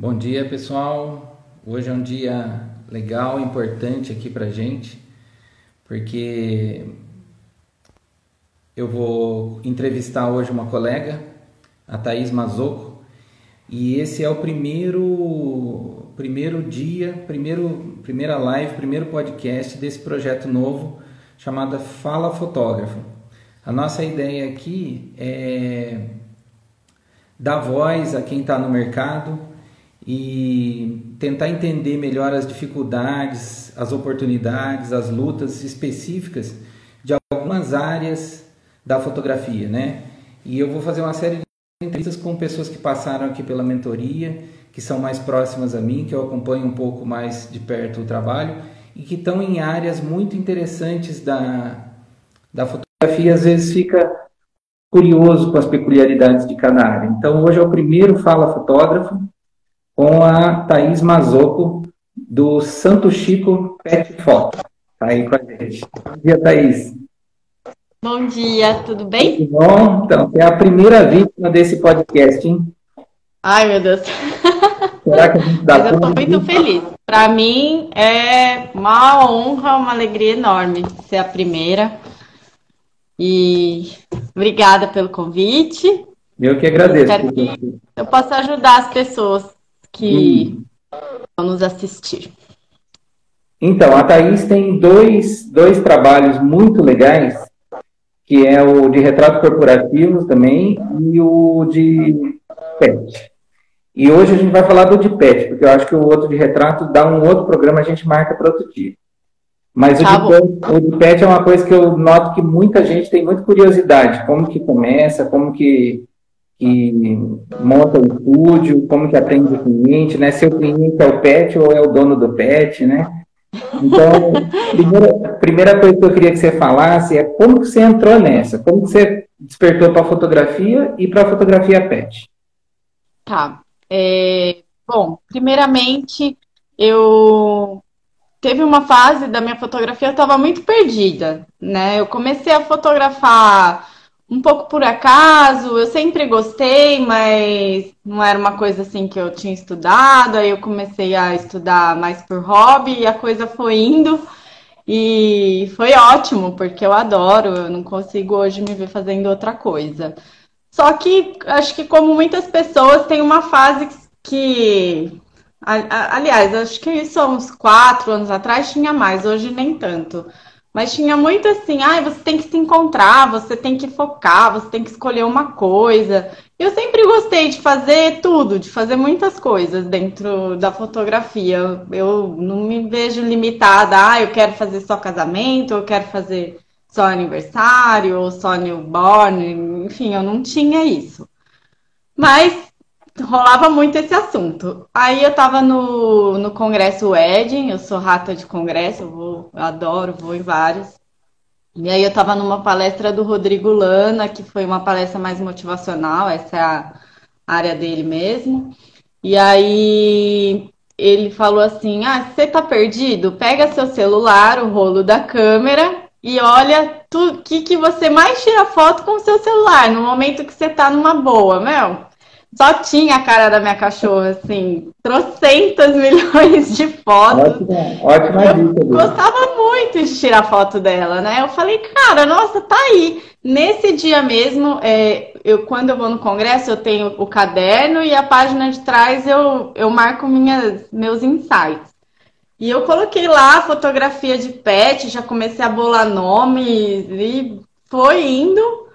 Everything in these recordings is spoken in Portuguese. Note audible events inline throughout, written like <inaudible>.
Bom dia, pessoal. Hoje é um dia legal, importante aqui pra gente, porque eu vou entrevistar hoje uma colega, a Thaís Mazoco, e esse é o primeiro primeiro dia, primeiro primeira live, primeiro podcast desse projeto novo chamado Fala Fotógrafo. A nossa ideia aqui é dar voz a quem está no mercado, e tentar entender melhor as dificuldades, as oportunidades, as lutas específicas de algumas áreas da fotografia, né? E eu vou fazer uma série de entrevistas com pessoas que passaram aqui pela mentoria, que são mais próximas a mim, que eu acompanho um pouco mais de perto o trabalho e que estão em áreas muito interessantes da, da fotografia, às vezes fica curioso com as peculiaridades de cada área. Então, hoje é o primeiro Fala Fotógrafo, com a Thaís Mazoco, do Santo Chico Pet Foto. Tá aí com a gente. Bom dia, Thaís. Bom dia, tudo bem? Tudo bom? Então, é a primeira vítima desse podcast, hein? Ai, meu Deus. <laughs> Será que a gente dá Mas eu tô muito feliz. Para mim é uma honra, uma alegria enorme ser a primeira. E obrigada pelo convite. Eu que agradeço. Espero que eu possa ajudar as pessoas que hum. vão nos assistir. Então, a Thaís tem dois, dois trabalhos muito legais, que é o de retratos corporativos também e o de pet. E hoje a gente vai falar do de pet, porque eu acho que o outro de retrato dá um outro programa, a gente marca para outro dia. Mas tá o, de pet, o de pet é uma coisa que eu noto que muita gente tem muita curiosidade, como que começa, como que que monta o estúdio, como que atende o cliente, né? Se o cliente é o pet ou é o dono do pet, né? Então, <laughs> primeira, primeira coisa que eu queria que você falasse é como que você entrou nessa, como que você despertou para a fotografia e para a fotografia pet. Tá. É, bom, primeiramente, eu teve uma fase da minha fotografia, eu estava muito perdida, né? Eu comecei a fotografar um pouco por acaso, eu sempre gostei, mas não era uma coisa assim que eu tinha estudado. Aí eu comecei a estudar mais por hobby e a coisa foi indo. E foi ótimo, porque eu adoro, eu não consigo hoje me ver fazendo outra coisa. Só que acho que, como muitas pessoas, tem uma fase que. Aliás, acho que isso há uns quatro anos atrás tinha mais, hoje nem tanto mas tinha muito assim, ah, você tem que se encontrar, você tem que focar, você tem que escolher uma coisa. Eu sempre gostei de fazer tudo, de fazer muitas coisas dentro da fotografia. Eu não me vejo limitada, ah, eu quero fazer só casamento, eu quero fazer só aniversário, ou só newborn, enfim, eu não tinha isso. Mas rolava muito esse assunto. Aí eu tava no, no congresso Wedding, eu sou rata de congresso, eu, vou, eu adoro, vou em vários. E aí eu tava numa palestra do Rodrigo Lana, que foi uma palestra mais motivacional, essa é a área dele mesmo. E aí ele falou assim: Ah, você tá perdido? Pega seu celular, o rolo da câmera e olha o que, que você mais tira foto com o seu celular no momento que você tá numa boa, meu só tinha a cara da minha cachorra, assim, trocentas milhões de fotos. Ótima, ótima eu dica. Gostava muito de tirar foto dela, né? Eu falei, cara, nossa, tá aí. Nesse dia mesmo, é, eu, quando eu vou no congresso, eu tenho o caderno e a página de trás eu, eu marco minhas, meus insights. E eu coloquei lá a fotografia de pet, já comecei a bolar nome e foi indo.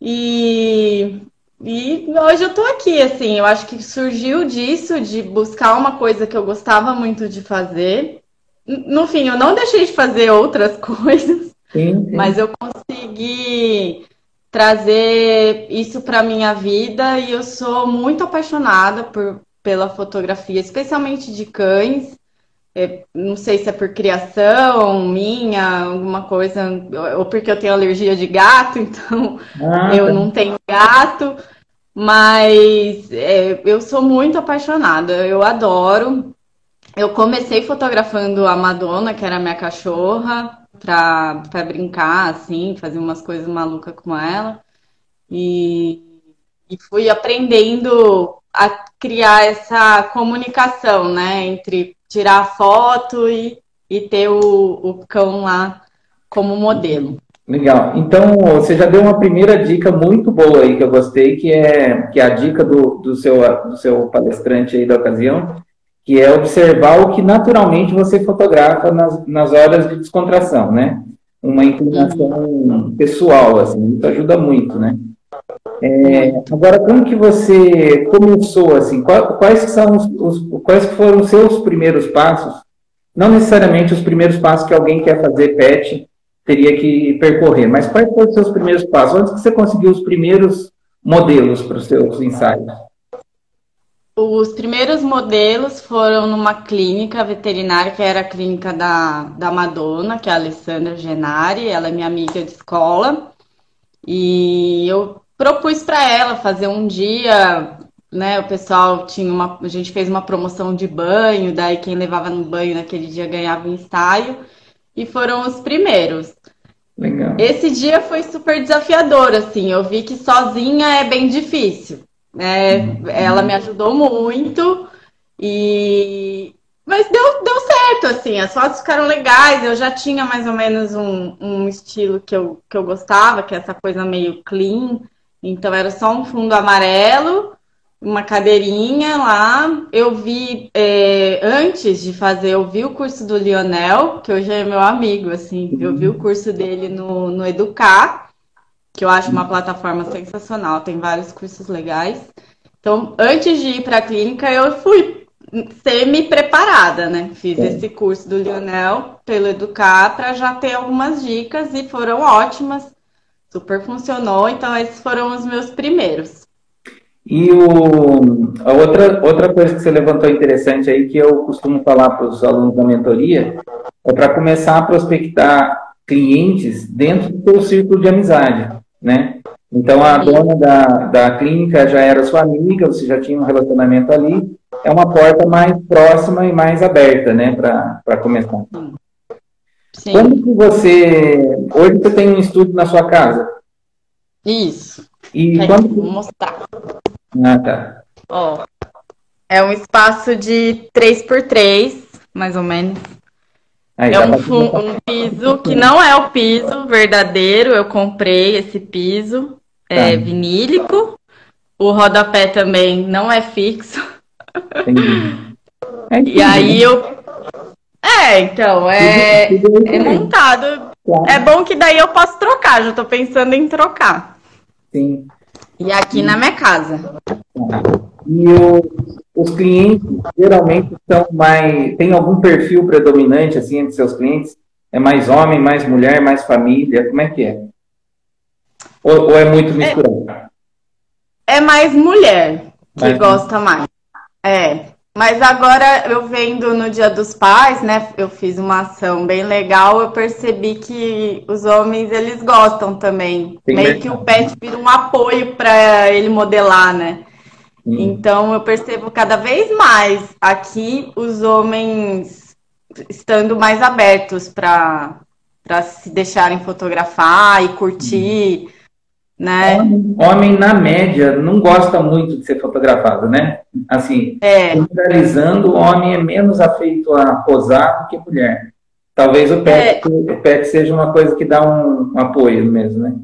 E e hoje eu tô aqui, assim, eu acho que surgiu disso, de buscar uma coisa que eu gostava muito de fazer. No fim, eu não deixei de fazer outras <laughs> coisas, sim, sim. mas eu consegui trazer isso para minha vida e eu sou muito apaixonada por, pela fotografia, especialmente de cães. É, não sei se é por criação minha, alguma coisa, ou porque eu tenho alergia de gato, <laughs> então ah, eu tá. não tenho gato, mas é, eu sou muito apaixonada, eu adoro. Eu comecei fotografando a Madonna, que era minha cachorra, para brincar, assim, fazer umas coisas malucas com ela. E, e fui aprendendo a criar essa comunicação, né? Entre tirar a foto e, e ter o, o cão lá como modelo. Legal. Então, você já deu uma primeira dica muito boa aí que eu gostei, que é, que é a dica do, do, seu, do seu palestrante aí da ocasião, que é observar o que naturalmente você fotografa nas, nas horas de descontração, né? Uma inclinação uhum. pessoal, assim, isso ajuda muito, né? É, agora, como que você começou, assim, quais, são os, quais foram os seus primeiros passos? Não necessariamente os primeiros passos que alguém quer fazer pet, teria que percorrer. Mas quais foram os seus primeiros passos? Onde você conseguiu os primeiros modelos para os seus ensaios? Os primeiros modelos foram numa clínica veterinária, que era a clínica da, da Madonna, que é a Alessandra Genari, ela é minha amiga de escola. E eu propus para ela fazer um dia, né? O pessoal tinha uma. A gente fez uma promoção de banho, daí quem levava no banho naquele dia ganhava um ensaio e foram os primeiros. Legal. Esse dia foi super desafiador, assim. Eu vi que sozinha é bem difícil. Né? Uhum. Ela me ajudou muito e mas deu, deu certo, assim, as fotos ficaram legais, eu já tinha mais ou menos um, um estilo que eu, que eu gostava, que é essa coisa meio clean, então era só um fundo amarelo uma cadeirinha lá. Eu vi, é, antes de fazer, eu vi o curso do Lionel, que hoje é meu amigo, assim, eu vi o curso dele no, no Educar, que eu acho uma plataforma sensacional, tem vários cursos legais. Então, antes de ir para a clínica, eu fui semi-preparada, né? Fiz esse curso do Lionel pelo Educar para já ter algumas dicas e foram ótimas, super funcionou. Então, esses foram os meus primeiros. E o, a outra, outra coisa que você levantou interessante aí, que eu costumo falar para os alunos da mentoria, é para começar a prospectar clientes dentro do seu círculo de amizade, né? Então, a dona da, da clínica já era sua amiga, você já tinha um relacionamento ali, é uma porta mais próxima e mais aberta, né, para começar. Sim. Como que você... Hoje você tem um estúdio na sua casa? Isso. E Quero quando... Vou mostrar. Ah, tá. Ó, é um espaço de 3 por 3 mais ou menos. Aí, é um, um, piso que não é o piso verdadeiro, eu comprei esse piso, é tá. vinílico. O rodapé também não é fixo. É <laughs> e aí né? eu. É, então, é, <laughs> é montado. É bom que daí eu posso trocar, já tô pensando em trocar. Sim. E aqui na minha casa. E os, os clientes geralmente são mais. Tem algum perfil predominante assim entre seus clientes? É mais homem, mais mulher, mais família? Como é que é? Ou, ou é muito misturado? É, é mais mulher que mais gosta mais. É. Mas agora eu vendo no Dia dos Pais, né? Eu fiz uma ação bem legal, eu percebi que os homens eles gostam também. Tem Meio que o pet vira um apoio para ele modelar, né? Hum. Então eu percebo cada vez mais aqui os homens estando mais abertos para para se deixarem fotografar e curtir. Hum né? Homem, homem, na média, não gosta muito de ser fotografado, né? Assim, é. generalizando, o homem é menos afeito a posar do que mulher. Talvez o pet, é. o pet seja uma coisa que dá um, um apoio mesmo, né?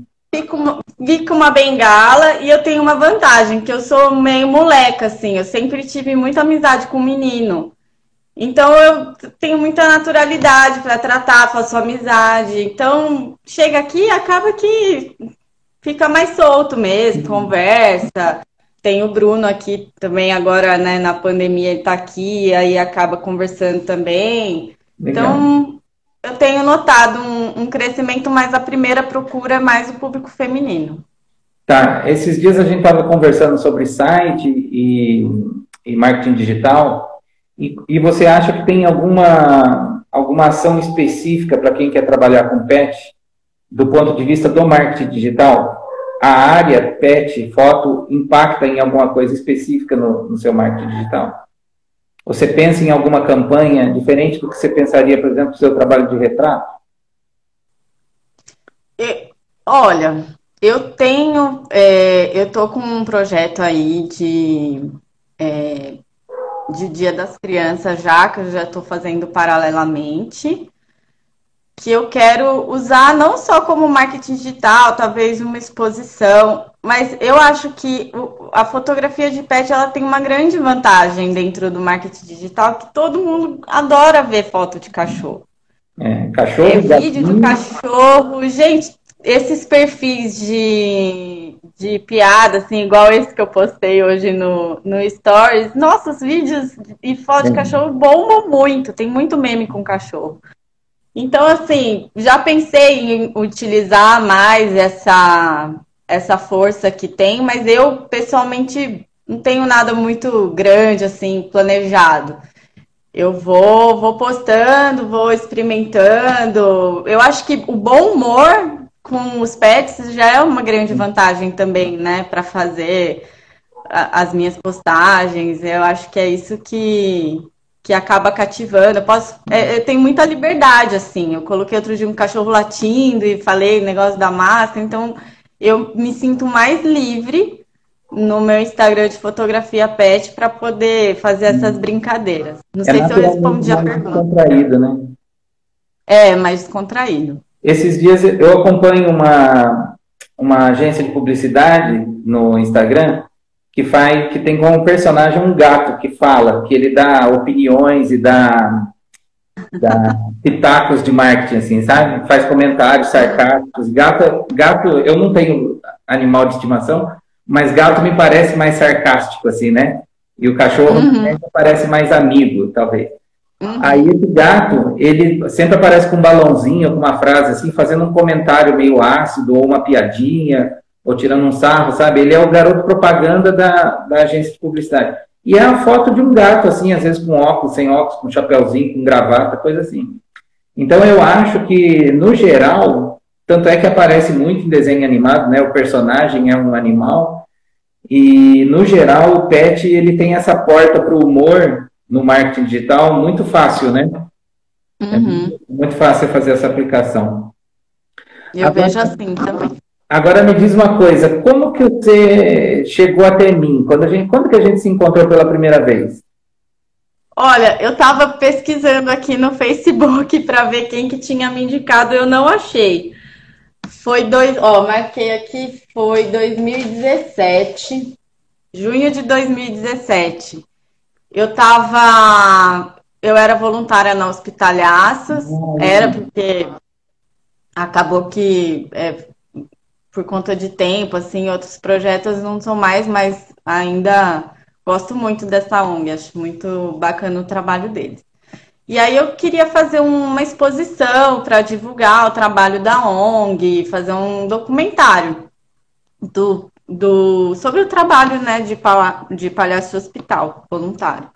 Vi com, uma bengala e eu tenho uma vantagem, que eu sou meio moleca, assim. Eu sempre tive muita amizade com menino. Então eu tenho muita naturalidade para tratar, faço amizade. Então chega aqui acaba que fica mais solto mesmo, conversa. Tem o Bruno aqui também, agora né, na pandemia ele está aqui, aí acaba conversando também. Legal. Então, eu tenho notado um, um, crescimento, mas a primeira procura é mais o público feminino. Tá, esses dias a gente estava conversando sobre site e, e marketing digital, e, e, você acha que tem alguma, alguma ação específica para quem quer trabalhar com pet? Do ponto de vista do marketing digital, a área pet, foto, impacta em alguma coisa específica no, no seu marketing digital? Você pensa em alguma campanha diferente do que você pensaria, por exemplo, no seu trabalho de retrato? olha, eu tenho, é, eu tô com um projeto aí de é, de Dia das Crianças já, que eu já estou fazendo paralelamente, que eu quero usar não só como marketing digital, talvez uma exposição, mas eu acho que a fotografia de pet ela tem uma grande vantagem dentro do marketing digital, que todo mundo adora ver foto de cachorro. É, cachorro, é vídeo de cachorro, gente, esses perfis de, de piada, assim, igual esse que eu postei hoje no, no Stories, nossos vídeos e foto de cachorro bombam muito, tem muito meme com cachorro. Então, assim, já pensei em utilizar mais essa, essa força que tem, mas eu, pessoalmente, não tenho nada muito grande, assim, planejado. Eu vou, vou postando, vou experimentando. Eu acho que o bom humor com os pets já é uma grande vantagem também, né, para fazer as minhas postagens. Eu acho que é isso que, que acaba cativando. Eu posso, é, eu tenho muita liberdade, assim. Eu coloquei outro dia um cachorro latindo e falei negócio da máscara, então eu me sinto mais livre no meu Instagram de fotografia pet para poder fazer essas brincadeiras. Não é sei se eu respondi a pergunta. Contraído, né? É, mais contraído. Esses dias eu acompanho uma, uma agência de publicidade no Instagram que faz que tem como personagem um gato que fala, que ele dá opiniões e dá, dá pitacos de marketing, assim, sabe? Faz comentários sarcásticos. Gato, gato, eu não tenho animal de estimação, mas gato me parece mais sarcástico, assim, né? E o cachorro uhum. me parece mais amigo, talvez. Uhum. Aí esse gato, ele sempre aparece com um balãozinho, com uma frase assim, fazendo um comentário meio ácido, ou uma piadinha, ou tirando um sarro, sabe? Ele é o garoto propaganda da, da agência de publicidade. E é a foto de um gato, assim, às vezes com óculos, sem óculos, com chapéuzinho, com gravata, coisa assim. Então eu acho que, no geral, tanto é que aparece muito em desenho animado, né? O personagem é um animal. E, no geral, o pet ele tem essa porta para o humor no marketing digital muito fácil, né? Uhum. É muito fácil fazer essa aplicação. Eu agora, vejo assim também. Agora me diz uma coisa, como que você chegou até mim? Quando, a gente, quando que a gente se encontrou pela primeira vez? Olha, eu estava pesquisando aqui no Facebook <laughs> para ver quem que tinha me indicado, eu não achei. Foi dois, ó, marquei aqui, foi 2017, junho de 2017. Eu tava. Eu era voluntária na Hospitalhaças, era porque acabou que, é, por conta de tempo, assim, outros projetos não são mais, mas ainda gosto muito dessa ONG, acho muito bacana o trabalho deles. E aí eu queria fazer uma exposição para divulgar o trabalho da ONG, fazer um documentário do do, sobre o trabalho né, de, de palhaço hospital voluntário.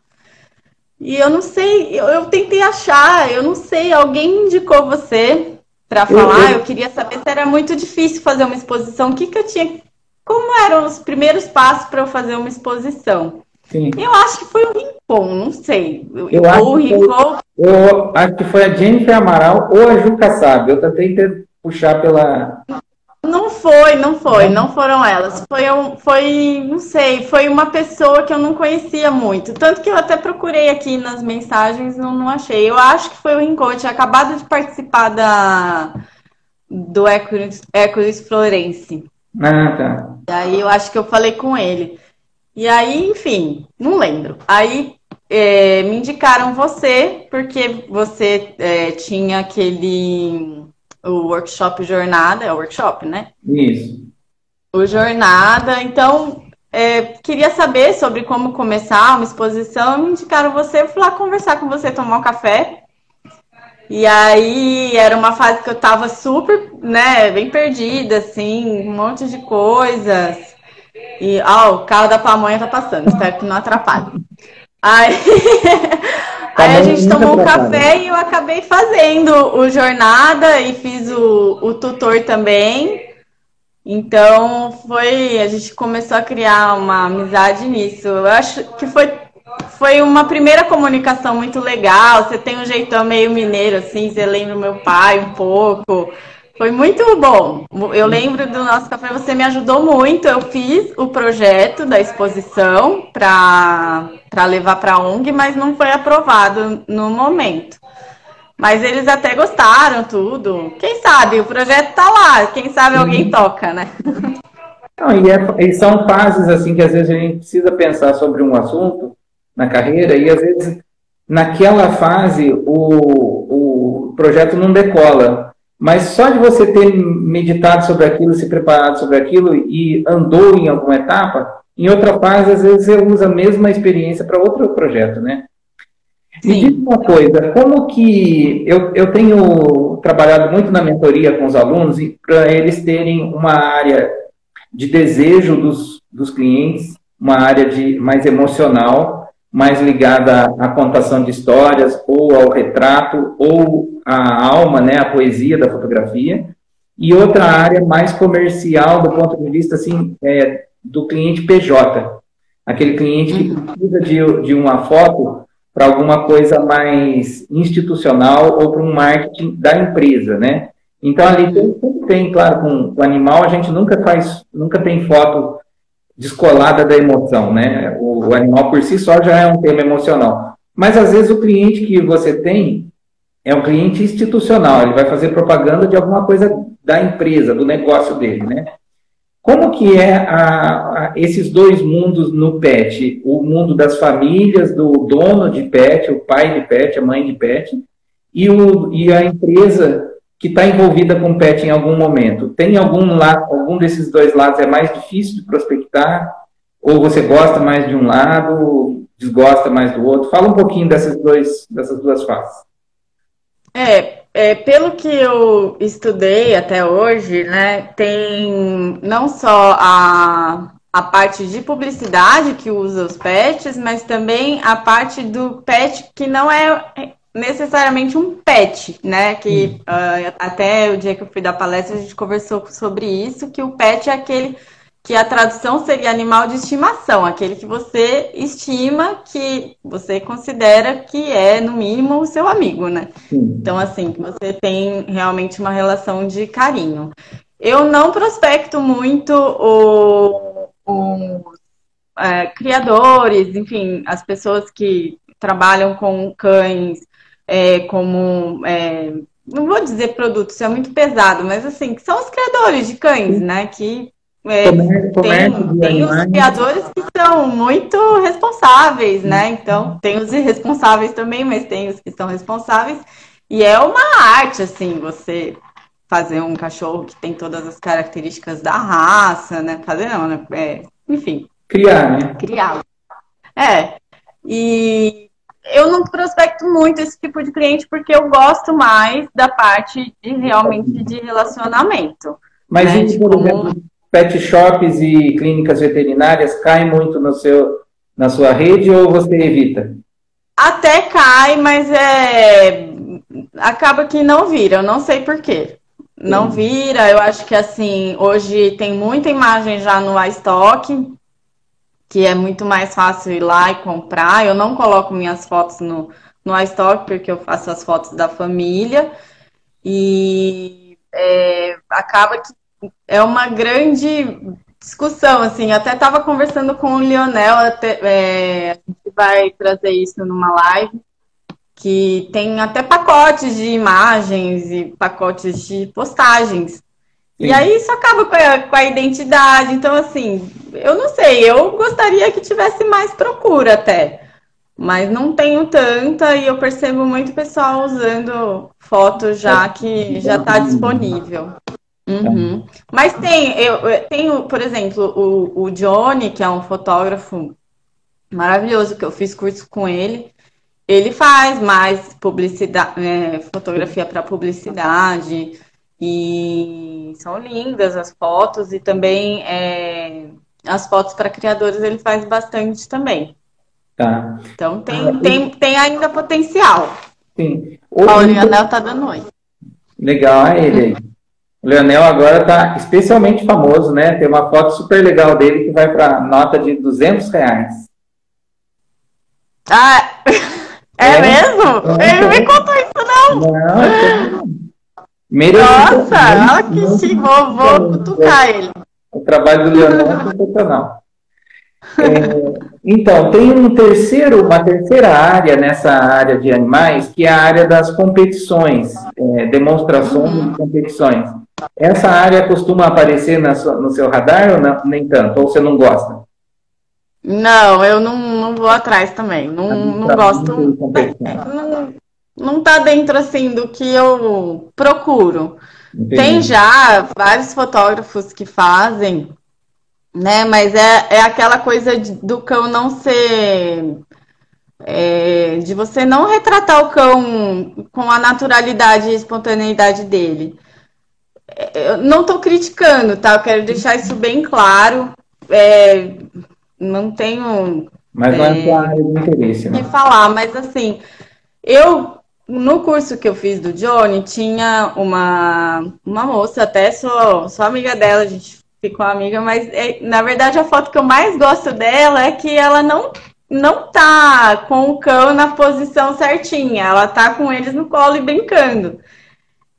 E eu não sei, eu, eu, tentei achar, eu não sei, alguém indicou você para falar, eu, eu queria saber se era muito difícil fazer uma exposição, o que, que eu tinha, como eram os primeiros passos para eu fazer uma exposição. Sim. Eu acho que foi o Rincon, não sei. Eu, ou acho, o Rincon... eu acho que foi a Jennifer Amaral ou a Juca Sabe. Eu tentei puxar pela. Foi, não foi, não foram elas. Foi, um, foi, não sei, foi uma pessoa que eu não conhecia muito. Tanto que eu até procurei aqui nas mensagens, não, não achei. Eu acho que foi o Rincon, tinha acabado de participar da, do Hércules Florence. Ah, tá. E aí eu acho que eu falei com ele. E aí, enfim, não lembro. Aí é, me indicaram você, porque você é, tinha aquele o workshop Jornada, é o workshop, né? Isso. O Jornada. Então, é, queria saber sobre como começar uma exposição. Me indicaram você, eu fui lá conversar com você, tomar um café. E aí era uma fase que eu tava super, né, bem perdida, assim, um monte de coisas. E, ó, o carro da pamonha tá passando, espero que não atrapalhe. Aí, <laughs> Aí a gente tomou um café e eu acabei fazendo o jornada e fiz o, o tutor também. Então foi, a gente começou a criar uma amizade nisso. Eu acho que foi, foi uma primeira comunicação muito legal. Você tem um jeitão meio mineiro, assim, você lembra o meu pai um pouco. Foi muito bom. Eu lembro do nosso café, você me ajudou muito. Eu fiz o projeto da exposição para levar para a ONG, mas não foi aprovado no momento. Mas eles até gostaram, tudo. Quem sabe, o projeto tá lá, quem sabe alguém toca, né? Não, e, é, e são fases assim que às vezes a gente precisa pensar sobre um assunto na carreira e às vezes naquela fase o, o projeto não decola. Mas só de você ter meditado sobre aquilo, se preparado sobre aquilo e andou em alguma etapa, em outra fase, às vezes você usa a mesma experiência para outro projeto, né? Sim. Me diz uma coisa, como que eu, eu tenho trabalhado muito na mentoria com os alunos para eles terem uma área de desejo dos, dos clientes, uma área de mais emocional, mais ligada à contação de histórias, ou ao retrato, ou à alma, né, à poesia da fotografia, e outra área mais comercial do ponto de vista assim, é, do cliente PJ, aquele cliente que uhum. precisa de, de uma foto para alguma coisa mais institucional ou para um marketing da empresa, né? Então ali tem, tem claro, com o animal a gente nunca faz, nunca tem foto descolada da emoção, né? O, o animal por si só já é um tema emocional. Mas às vezes o cliente que você tem é um cliente institucional, ele vai fazer propaganda de alguma coisa da empresa, do negócio dele, né? Como que é a, a, esses dois mundos no pet? O mundo das famílias, do dono de pet, o pai de pet, a mãe de pet, e, o, e a empresa que está envolvida com pet em algum momento. Tem algum lado, algum desses dois lados é mais difícil de prospectar? Ou você gosta mais de um lado, desgosta mais do outro? Fala um pouquinho dessas, dois, dessas duas faces. É, é, pelo que eu estudei até hoje, né, tem não só a, a parte de publicidade que usa os pets, mas também a parte do pet que não é necessariamente um pet, né? Que uh, até o dia que eu fui dar palestra a gente conversou sobre isso, que o pet é aquele que a tradução seria animal de estimação, aquele que você estima, que você considera que é, no mínimo, o seu amigo, né? Sim. Então, assim, que você tem realmente uma relação de carinho. Eu não prospecto muito os é, criadores, enfim, as pessoas que trabalham com cães é, como. É, não vou dizer produtos, é muito pesado, mas assim, que são os criadores de cães, né? Que é, tem, tem os criadores que são muito responsáveis, né? Então, tem os irresponsáveis também, mas tem os que são responsáveis. E é uma arte, assim, você fazer um cachorro que tem todas as características da raça, né? Fazer não, né? É, enfim. Criar, né? Criar. É. E eu não prospecto muito esse tipo de cliente porque eu gosto mais da parte de realmente de relacionamento. Mas né? por como... exemplo, pet shops e clínicas veterinárias caem muito no seu, na sua rede ou você evita? Até cai, mas é acaba que não vira, eu não sei porquê. Não vira, eu acho que assim, hoje tem muita imagem já no iStock, que é muito mais fácil ir lá e comprar. Eu não coloco minhas fotos no, no iStock, porque eu faço as fotos da família. E é, acaba que é uma grande discussão, assim, até estava conversando com o Lionel, até, é, a gente vai trazer isso numa live, que tem até pacotes de imagens e pacotes de postagens. Sim. E aí isso acaba com a, com a, identidade. Então, assim, eu não sei, eu gostaria que tivesse mais procura até. Mas não tenho tanta e eu percebo muito pessoal usando foto já que já está disponível. Uhum. Mas tem, eu, tenho, por exemplo, o, o Johnny, que é um fotógrafo maravilhoso, que eu fiz curso com ele. Ele faz mais publicidade, é, fotografia para publicidade, e são lindas as fotos, e também é, as fotos para criadores ele faz bastante também. Tá. Então tem, ah, tem, tem ainda potencial. Sim. O Leonel tá dando oi. Legal, é ele. O Leonel agora está especialmente famoso, né? Tem uma foto super legal dele que vai para nota de 200 reais. Ah, <laughs> é, é mesmo? É, Ele não me contou isso, não. Não, Nossa, olha que chique, vou, vou cutucar ele. O trabalho do Leonel é sensacional. É, então, tem um terceiro, uma terceira área nessa área de animais, que é a área das competições, é, demonstrações uhum. de competições. Essa área costuma aparecer sua, no seu radar ou não, nem tanto? Ou você não gosta? Não, eu não, não vou atrás também. Não, não gosto. Não, não tá dentro assim do que eu procuro. Entendi. Tem já vários fotógrafos que fazem, né? Mas é, é aquela coisa de, do cão não ser. É, de você não retratar o cão com a naturalidade e espontaneidade dele. Eu não estou criticando, tá? Eu quero deixar isso bem claro. É, não tenho. Mas não é, é sua área de interesse, né? falar, mas assim, eu no curso que eu fiz do Johnny, tinha uma, uma moça, até sou, sou amiga dela, a gente ficou amiga, mas é, na verdade a foto que eu mais gosto dela é que ela não não tá com o cão na posição certinha, ela tá com eles no colo e brincando.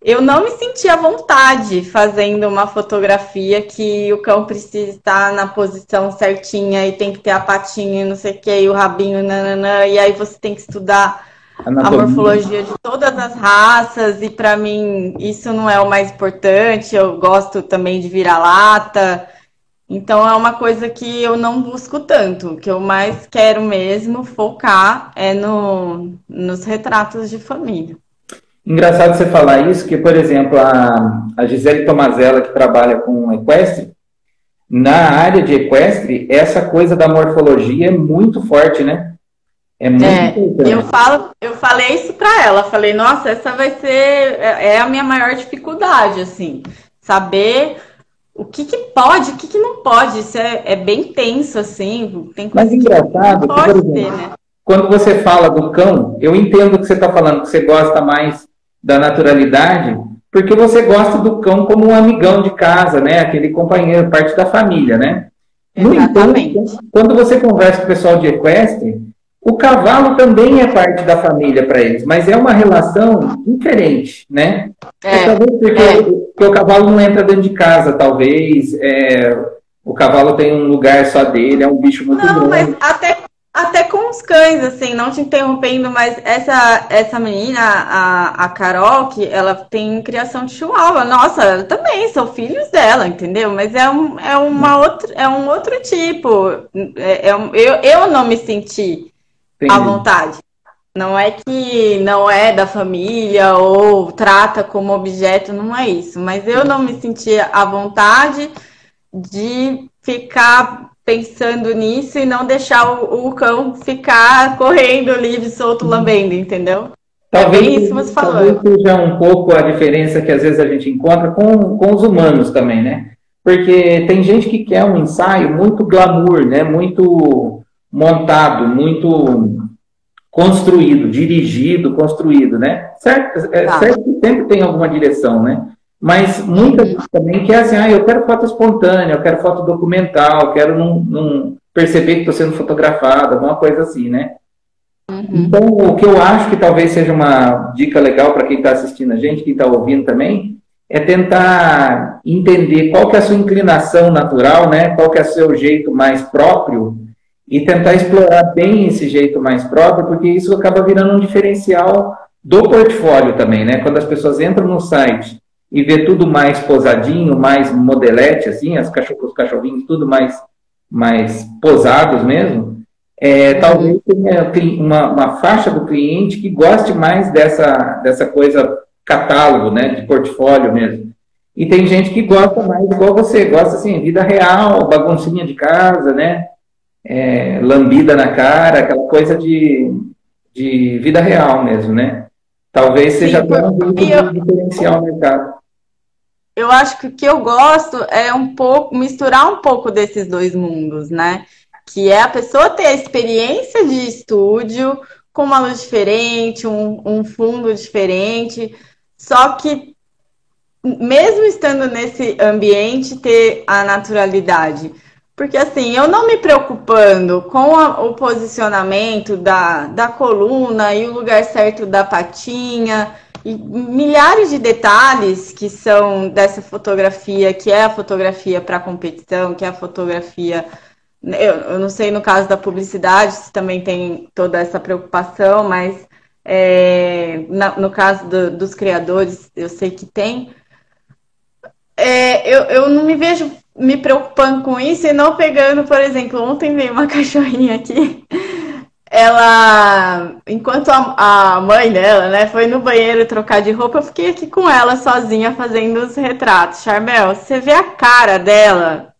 Eu não me senti à vontade fazendo uma fotografia que o cão precisa estar na posição certinha e tem que ter a patinha e não sei o que, e o rabinho, nananã, e aí você tem que estudar Anatomia. a morfologia de todas as raças, e para mim isso não é o mais importante. Eu gosto também de vira-lata. Então é uma coisa que eu não busco tanto. O que eu mais quero mesmo focar é no, nos retratos de família. Engraçado você falar isso, que, por exemplo, a, a Gisele Tomazella, que trabalha com equestre, na área de equestre, essa coisa da morfologia é muito forte, né? É muito é, importante. Eu, falo, eu falei isso para ela, falei, nossa, essa vai ser é, é a minha maior dificuldade, assim, saber o que, que pode, o que, que não pode. Isso é, é bem tenso, assim. Tem Mas engraçado, que, por exemplo, ter, né? quando você fala do cão, eu entendo o que você está falando, que você gosta mais da naturalidade, porque você gosta do cão como um amigão de casa, né? Aquele companheiro, parte da família, né? No entanto, quando você conversa com o pessoal de equestre, o cavalo também é parte da família para eles, mas é uma relação diferente, né? É, talvez porque, é. porque, o cavalo não entra dentro de casa, talvez. É, o cavalo tem um lugar só dele, é um bicho muito não, grande. Mas até, até com os cães, assim, não te interrompendo, mas essa, essa menina, a, a Carol, que ela tem criação de chihuahua. Nossa, também são filhos dela, entendeu? Mas é, um, é, uma outra, é um outro tipo. É, é um, eu, eu não me senti Entendi. à vontade. Não é que não é da família ou trata como objeto, não é isso. Mas eu não me sentia à vontade de ficar pensando nisso e não deixar o, o cão ficar correndo livre, solto, lambendo, entendeu? É talvez, é isso que você falou. Talvez seja um pouco a diferença que às vezes a gente encontra com, com os humanos também, né? Porque tem gente que quer um ensaio muito glamour, né? Muito montado, muito construído, dirigido, construído, né? Certo, é, tá. certo que sempre tem alguma direção, né? Mas muitas uhum. também quer assim, ah, eu quero foto espontânea, eu quero foto documental, quero não, não perceber que estou sendo fotografado, alguma coisa assim, né? Uhum. Então, o que eu acho que talvez seja uma dica legal para quem está assistindo a gente, quem está ouvindo também, é tentar entender qual que é a sua inclinação natural, né? Qual que é o seu jeito mais próprio e tentar explorar bem esse jeito mais próprio, porque isso acaba virando um diferencial do portfólio também, né? Quando as pessoas entram no site e vê tudo mais posadinho, mais modelete, assim, as cachorros, os cachorrinhos tudo mais, mais posados mesmo, é, uhum. talvez tenha uma, uma, faixa do cliente que goste mais dessa, dessa coisa catálogo, né, de portfólio mesmo. E tem gente que gosta mais igual você, gosta assim, vida real, baguncinha de casa, né? é, lambida na cara, aquela coisa de, de vida real mesmo, né? Talvez seja Sim, até um jeito de diferenciar o mercado. Eu acho que o que eu gosto é um pouco misturar um pouco desses dois mundos, né? Que é a pessoa ter a experiência de estúdio com uma luz diferente, um, um fundo diferente, só que mesmo estando nesse ambiente, ter a naturalidade. Porque assim, eu não me preocupando com a, o posicionamento da, da coluna e o lugar certo da patinha e milhares de detalhes que são dessa fotografia, que é a fotografia para competição, que é a fotografia. Eu, eu, não sei no caso da publicidade se também tem toda essa preocupação, mas é, na, no caso do, dos criadores, eu sei que tem. É, eu, eu não me vejo me preocupando com isso e não pegando, por exemplo, ontem veio uma <laughs> cachorrinha aqui ela, enquanto a, a, mãe dela, né, foi no banheiro trocar de roupa, eu fiquei aqui com ela sozinha fazendo os retratos. Charmel, você vê a cara dela,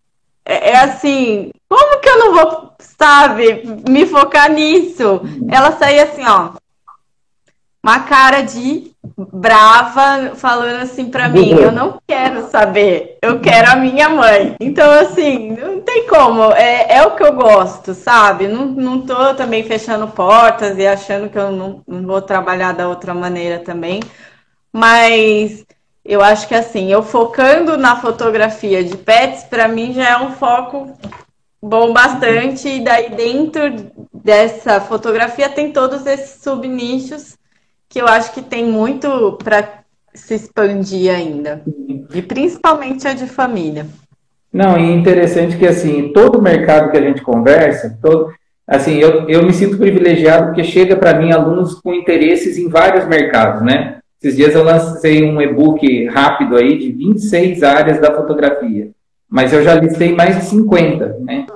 é, é assim, como que eu não vou, sabe, me focar nisso? Ela saía assim, ó, uma cara de brava, falando assim para mim: eu não quero saber, eu quero a minha mãe. Então, assim, não tem como, é, é o que eu gosto, sabe? Não, não tô também fechando portas e achando que eu não, não vou trabalhar da outra maneira também, mas eu acho que assim, eu focando na fotografia de pets, para mim já é um foco bom bastante, e daí dentro dessa fotografia tem todos esses subnichos que eu acho que tem muito para se expandir ainda. E principalmente a de família. Não, e interessante que assim, todo mercado que a gente conversa, todo, assim, eu, eu me sinto privilegiado porque chega para mim alunos com interesses em vários mercados, né? Esses dias eu lancei um e-book rápido aí de 26 áreas da fotografia, mas eu já listei mais de 50, né?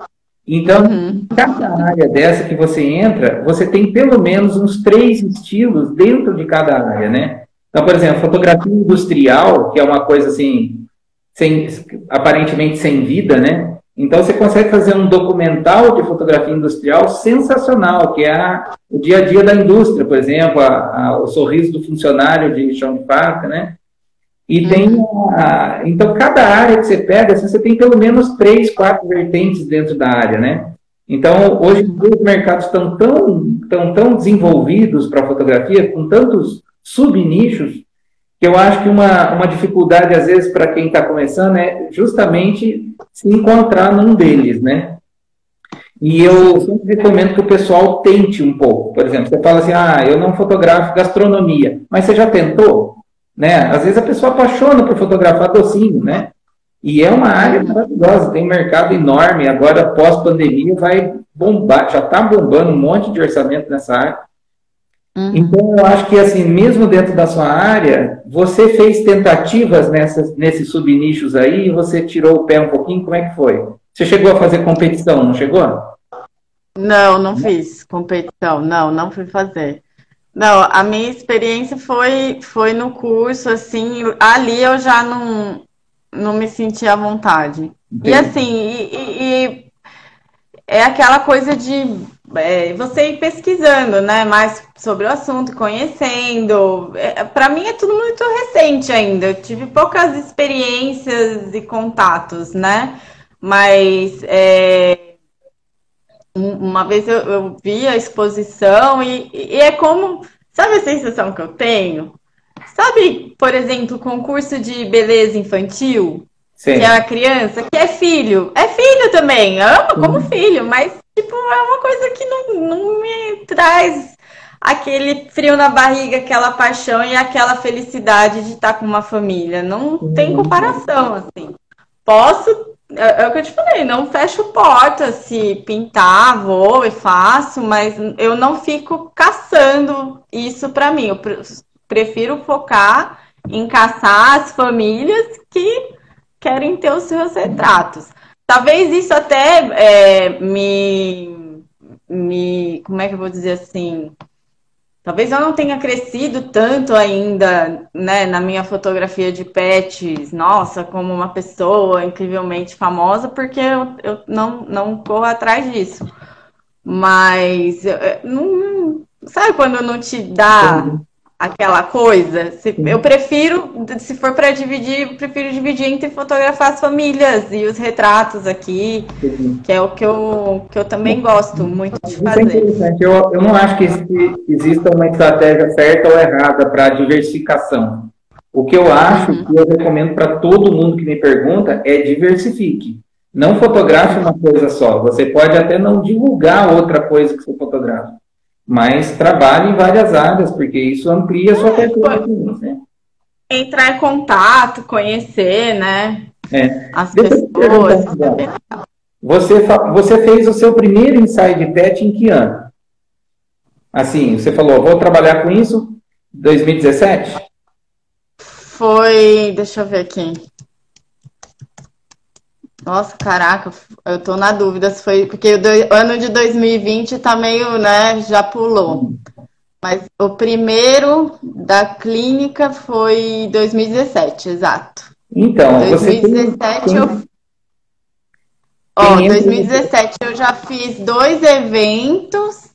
Então, uhum. cada área dessa que você entra, você tem pelo menos uns três estilos dentro de cada área, né? Então, por exemplo, fotografia industrial, que é uma coisa assim, sem, aparentemente sem vida, né? Então, você consegue fazer um documental de fotografia industrial sensacional, que é a, o dia a dia da indústria, por exemplo, a, a, o sorriso do funcionário de chão de né? E tem. Uhum. A, então, cada área que você pega, você tem pelo menos três, quatro vertentes dentro da área, né? Então, hoje os mercados estão tão, tão, tão desenvolvidos para fotografia, com tantos subnichos, que eu acho que uma, uma dificuldade, às vezes, para quem está começando é justamente se encontrar num deles, né? E eu sempre recomendo que o pessoal tente um pouco. Por exemplo, você fala assim, ah, eu não fotografo gastronomia, mas você já tentou? Né? Às vezes a pessoa apaixona por fotografar docinho, né? E é uma área maravilhosa, tem um mercado enorme. Agora, pós-pandemia, vai bombar, já está bombando um monte de orçamento nessa área. Uhum. Então, eu acho que, assim, mesmo dentro da sua área, você fez tentativas nessas, nesses subnichos aí você tirou o pé um pouquinho. Como é que foi? Você chegou a fazer competição, não chegou? Não, não fiz competição. Não, não fui fazer. Não, a minha experiência foi, foi no curso, assim, ali eu já não, não me senti à vontade. Entendi. E assim, e, e, e é aquela coisa de é, você ir pesquisando, né, mais sobre o assunto, conhecendo. É, Para mim é tudo muito recente ainda. Eu tive poucas experiências e contatos, né? Mas é, uma vez eu, eu vi a exposição e, e, é como. Sabe a sensação que eu tenho? Sabe, por exemplo, o concurso de beleza infantil? Sim. Que é a criança, que é filho. É filho também, ama como uhum. filho, mas tipo, é uma coisa que não, não me traz aquele frio na barriga, aquela paixão e aquela felicidade de estar com uma família. Não uhum. tem comparação, assim. Posso é, é, o que eu te falei, não fecho porta se pintar, vou e faço, mas eu não fico caçando isso para mim. Eu prefiro focar em caçar as famílias que querem ter os seus retratos. Talvez isso até é, me, me. Como é que eu vou dizer assim? Talvez eu não tenha crescido tanto ainda, né, na minha fotografia de pets, nossa, como uma pessoa incrivelmente famosa, porque eu, eu não, não corro atrás disso. Mas, não, sabe quando não te dá aquela coisa. Se, eu prefiro, se for para dividir, eu prefiro dividir entre fotografar as famílias e os retratos aqui, que é o que eu, que eu também gosto muito de é fazer. Eu, eu não acho que exista uma estratégia certa ou errada para diversificação. O que eu acho, uhum. que eu recomendo para todo mundo que me pergunta, é diversifique. Não fotografe uma coisa só. Você pode até não divulgar outra coisa que você fotografa mas trabalhe em várias áreas, porque isso amplia a sua é, carteira né? Entrar em contato, conhecer, né? É. As Deixa pessoas. Você, você fez o seu primeiro Inside Pet em que ano? Assim, você falou, vou trabalhar com isso 2017? Foi, deixa eu ver aqui. Nossa, caraca, eu tô na dúvida se foi. Porque o ano de 2020 tá meio, né? Já pulou. Mas o primeiro da clínica foi 2017, exato. Então, 2017 você eu. Ó, 2017 eu já fiz dois eventos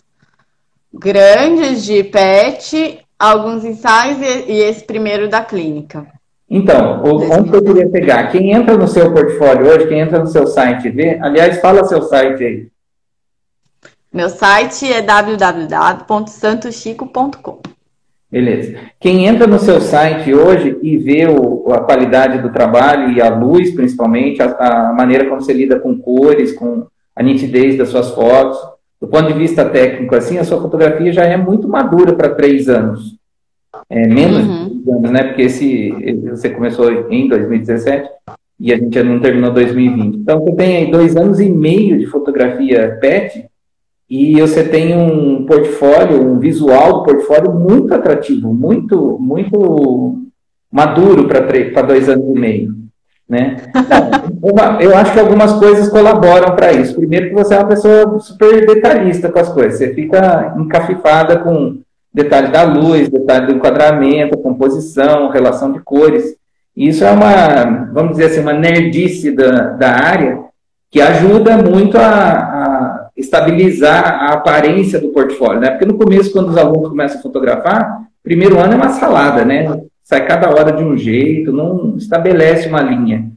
grandes de pet, alguns ensaios e esse primeiro da clínica. Então, onde eu queria pegar? Quem entra no seu portfólio hoje, quem entra no seu site vê, aliás, fala seu site aí. Meu site é www.santochico.com. Beleza. Quem entra no seu site hoje e vê o, a qualidade do trabalho e a luz, principalmente, a, a, maneira como você lida com cores, com a nitidez das suas fotos, do ponto de vista técnico, assim, a sua fotografia já é muito madura para três anos. É, menos uhum. de anos, né? Porque esse, você começou em 2017 e a gente não terminou 2020. Então, você tem aí dois anos e meio de fotografia PET e você tem um portfólio, um visual do portfólio muito atrativo, muito, muito maduro para dois anos e meio. Né? <laughs> Uma, eu acho que algumas coisas colaboram para isso. Primeiro que você é uma pessoa super detalhista com as coisas. Você fica encafifada com detalhe da luz, detalhe do enquadramento, composição, relação de cores. Isso é uma, vamos dizer assim, uma nerdice da, da área que ajuda muito a, a estabilizar a aparência do portfólio, né? Porque no começo, quando os alunos começam a fotografar, primeiro ano é uma salada, né? Sai cada hora de um jeito, não estabelece uma linha.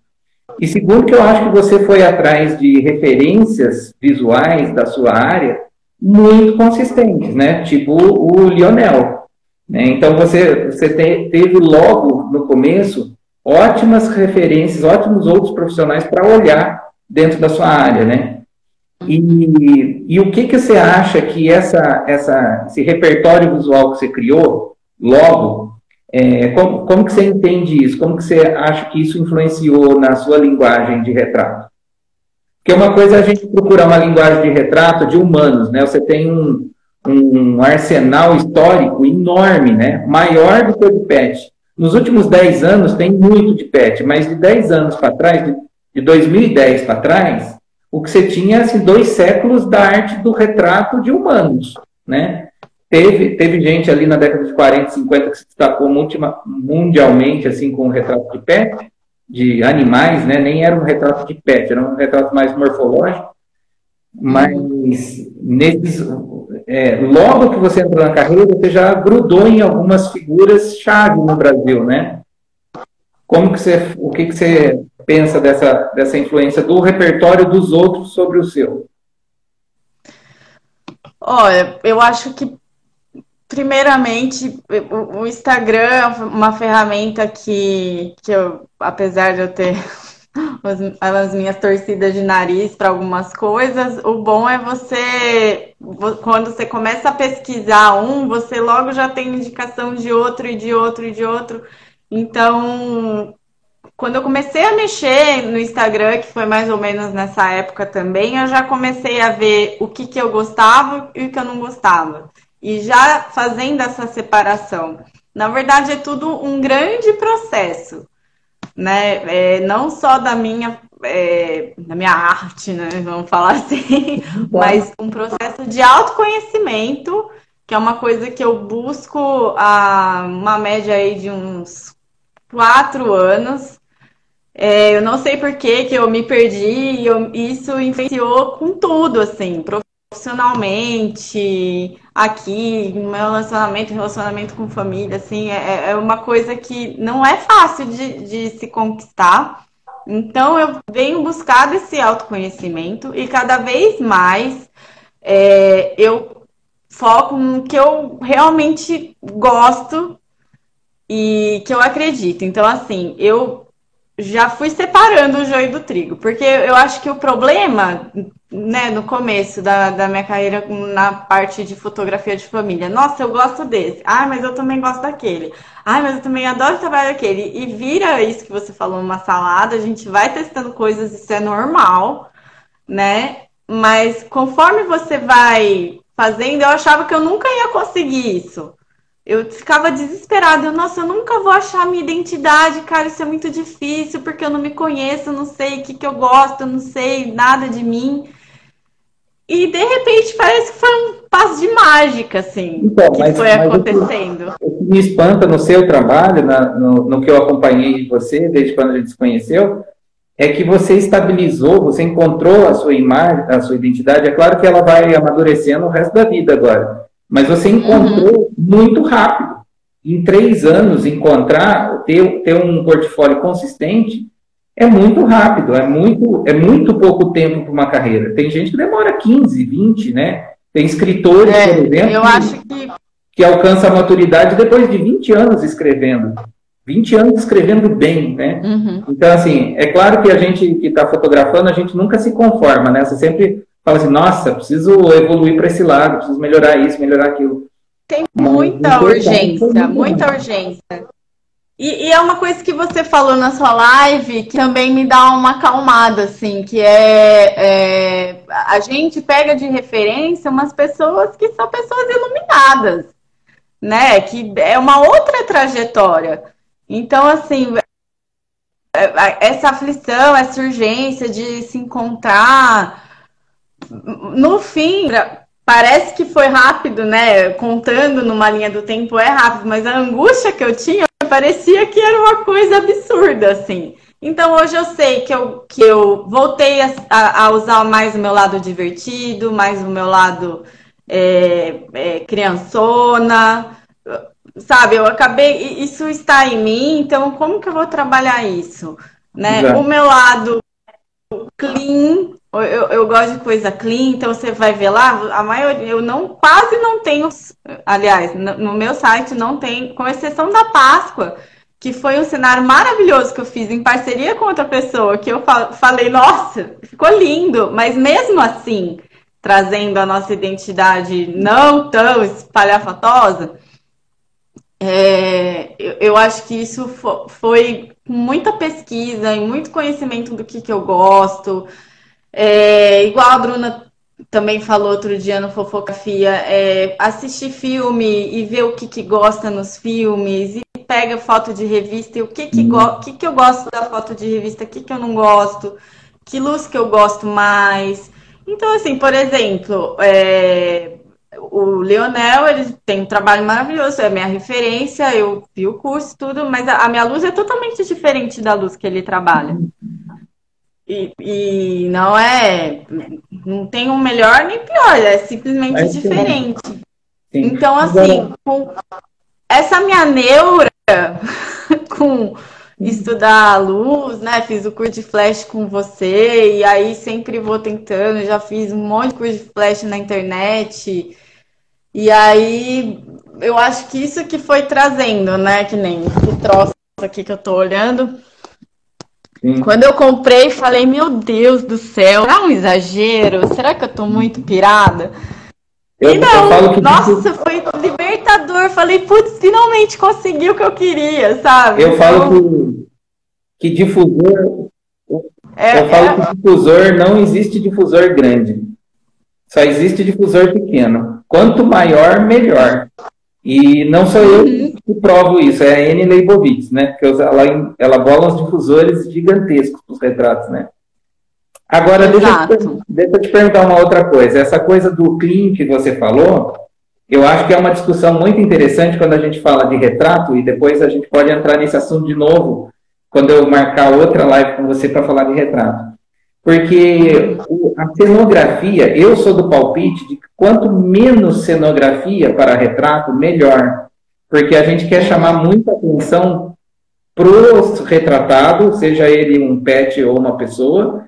E segundo, que eu acho que você foi atrás de referências visuais da sua área muito consistentes, né? Tipo o Lionel. Né? Então você, você te, teve logo no começo ótimas referências, ótimos outros profissionais para olhar dentro da sua área, né? E, e o que, que você acha que essa, essa, esse repertório visual que você criou logo, é, como, como que você entende isso? Como que você acha que isso influenciou na sua linguagem de retrato? Porque uma coisa é a gente procurar uma linguagem de retrato de humanos, né? Você tem um, um arsenal histórico enorme, né? Maior do que o de pet. Nos últimos 10 anos tem muito de pet, mas de 10 anos para trás, de, de 2010 para trás, o que você tinha assim, dois séculos da arte do retrato de humanos, né? Teve, teve gente ali na década de 40, 50 que se destacou mundialmente assim com o retrato de pet, de animais, né? Nem era um retrato de pet, era um retrato mais morfológico. Mas nesses, é, logo que você entrou na carreira, você já grudou em algumas figuras chave no Brasil, né? Como que você, o que, que você pensa dessa, dessa influência do repertório dos outros sobre o seu? Olha, eu acho que Primeiramente, o Instagram é uma ferramenta que, que eu, apesar de eu ter <laughs> as minhas torcidas de nariz para algumas coisas, o bom é você, quando você começa a pesquisar um, você logo já tem indicação de outro e de outro e de outro. Então, quando eu comecei a mexer no Instagram, que foi mais ou menos nessa época também, eu já comecei a ver o que, que eu gostava e o que eu não gostava e já fazendo essa separação. Na verdade, é tudo um grande processo, né? É, não só da minha, é, da minha arte, né? Vamos falar assim, <laughs> mas um processo de autoconhecimento, que é uma coisa que eu busco a uma média aí de uns quatro anos. É, eu não sei por que, que eu me perdi e eu, isso influenciou com tudo, assim, profissionalmente, aqui, meu relacionamento, relacionamento com família, assim, é, é uma coisa que não é fácil de, de se conquistar. Então, eu venho buscar esse autoconhecimento e cada vez mais é, eu foco no que eu realmente gosto e que eu acredito. Então, assim, eu já fui separando o joio do trigo, porque eu acho que o problema né, no começo da, da minha carreira na parte de fotografia de família. Nossa, eu gosto desse. Ah, mas eu também gosto daquele. Ah, mas eu também adoro trabalhar daquele. E vira isso que você falou, uma salada. A gente vai testando coisas, isso é normal, né? Mas conforme você vai fazendo, eu achava que eu nunca ia conseguir isso. Eu ficava desesperada. Eu, Nossa, eu nunca vou achar minha identidade, cara. Isso é muito difícil porque eu não me conheço, eu não sei o que, que eu gosto, eu não sei nada de mim. E de repente parece que foi um passo de mágica, assim, então, que mas, foi mas acontecendo. O que me espanta no seu trabalho, na, no, no, que eu acompanhei de você, desde quando a gente se conheceu, é que você estabilizou, você encontrou a sua imagem, a sua identidade. É claro que ela vai amadurecendo o resto da vida agora, mas você encontrou uhum. muito rápido. Em três anos, encontrar, ter, ter um portfólio consistente, é muito rápido, é muito, é muito pouco tempo para uma carreira. Tem gente que demora 15, 20, né? Tem escritores, é, por exemplo, eu acho que... que alcança a maturidade depois de 20 anos escrevendo. 20 anos escrevendo bem, né? Uhum. Então, assim, é claro que a gente que está fotografando, a gente nunca se conforma, né? Você sempre fala assim, nossa, preciso evoluir para esse lado, preciso melhorar isso, melhorar aquilo. Tem muita urgência, muita urgência. E, e, é uma coisa que você falou na sua live que também me dá uma acalmada, assim, que é, é, a gente pega de referência umas pessoas que são pessoas iluminadas, né? Que é uma outra trajetória. Então, assim, é, essa aflição, essa urgência de se encontrar, no fim, parece que foi rápido, né? Contando numa linha do tempo é rápido, mas a angústia que eu tinha parecia que era uma coisa absurda, assim. Então hoje eu sei que eu, que eu voltei a, a usar mais o meu lado divertido, mais o meu lado é, é, criançona, sabe? Eu acabei, isso está em mim, então como que eu vou trabalhar isso? Né? O meu lado clean, eu, eu gosto de coisa clean, então você vai ver lá, a maioria, eu não, quase não tenho, aliás, no, meu site não tem, com exceção da Páscoa, que foi um cenário maravilhoso que eu fiz em parceria com outra pessoa, que eu falei, nossa, ficou lindo, mas mesmo assim, trazendo a nossa identidade não tão espalhafatosa, é, eu, eu, acho que isso foi muita pesquisa e muito conhecimento do que, que eu gosto, é, igual a Bruna também falou outro dia no Fofocafia, é, assistir filme e ver o que, que gosta nos filmes, e pega foto de revista e o que, que, go que, que eu gosto da foto de revista, o que, que eu não gosto, que luz que eu gosto mais. Então, assim, por exemplo, é, o Leonel, ele tem um trabalho maravilhoso, é minha referência, eu vi o curso, tudo, mas a, a minha luz é totalmente diferente da luz que ele trabalha. E, e, não é. Não tem um melhor nem pior, é simplesmente é diferente. Sim. Então, assim, com essa minha neura <laughs> com estudar a luz, né? Fiz o curso de flash com você, e aí sempre vou tentando, já fiz um monte de curso de flash na internet. E aí eu acho que isso que foi trazendo, né? Que nem esse troço aqui que eu tô olhando Sim. Quando eu comprei, falei, meu Deus do céu, é um exagero? Será que eu tô muito pirada? Eu, e não, nossa, foi libertador. Falei, putz, finalmente consegui o que eu queria, sabe? Eu então... falo que, que difusor. É, eu falo é... que difusor não existe difusor grande. Só existe difusor pequeno. Quanto maior, melhor. E não sou eu uhum. que provo isso, é a Anne Leibovitz, né? Que ela, bola uns difusores gigantescos para os retratos, né? Agora, deixa eu, deixa eu, te perguntar uma outra coisa. Essa coisa do clean que você falou, eu acho que é uma discussão muito interessante quando a gente fala de retrato, e depois a gente pode entrar nesse assunto de novo, quando eu marcar outra live com você para falar de retrato. Porque a cenografia, eu sou do palpite de que quanto menos cenografia para retrato, melhor. Porque a gente quer chamar muita atenção para o retratado, seja ele um pet ou uma pessoa,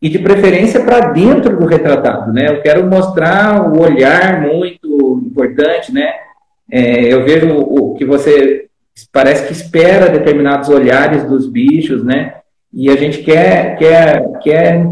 e de preferência para dentro do retratado, né? Eu quero mostrar o olhar muito importante, né? É, eu vejo o, que você parece que espera determinados olhares dos bichos, né? E a gente quer, quer, quer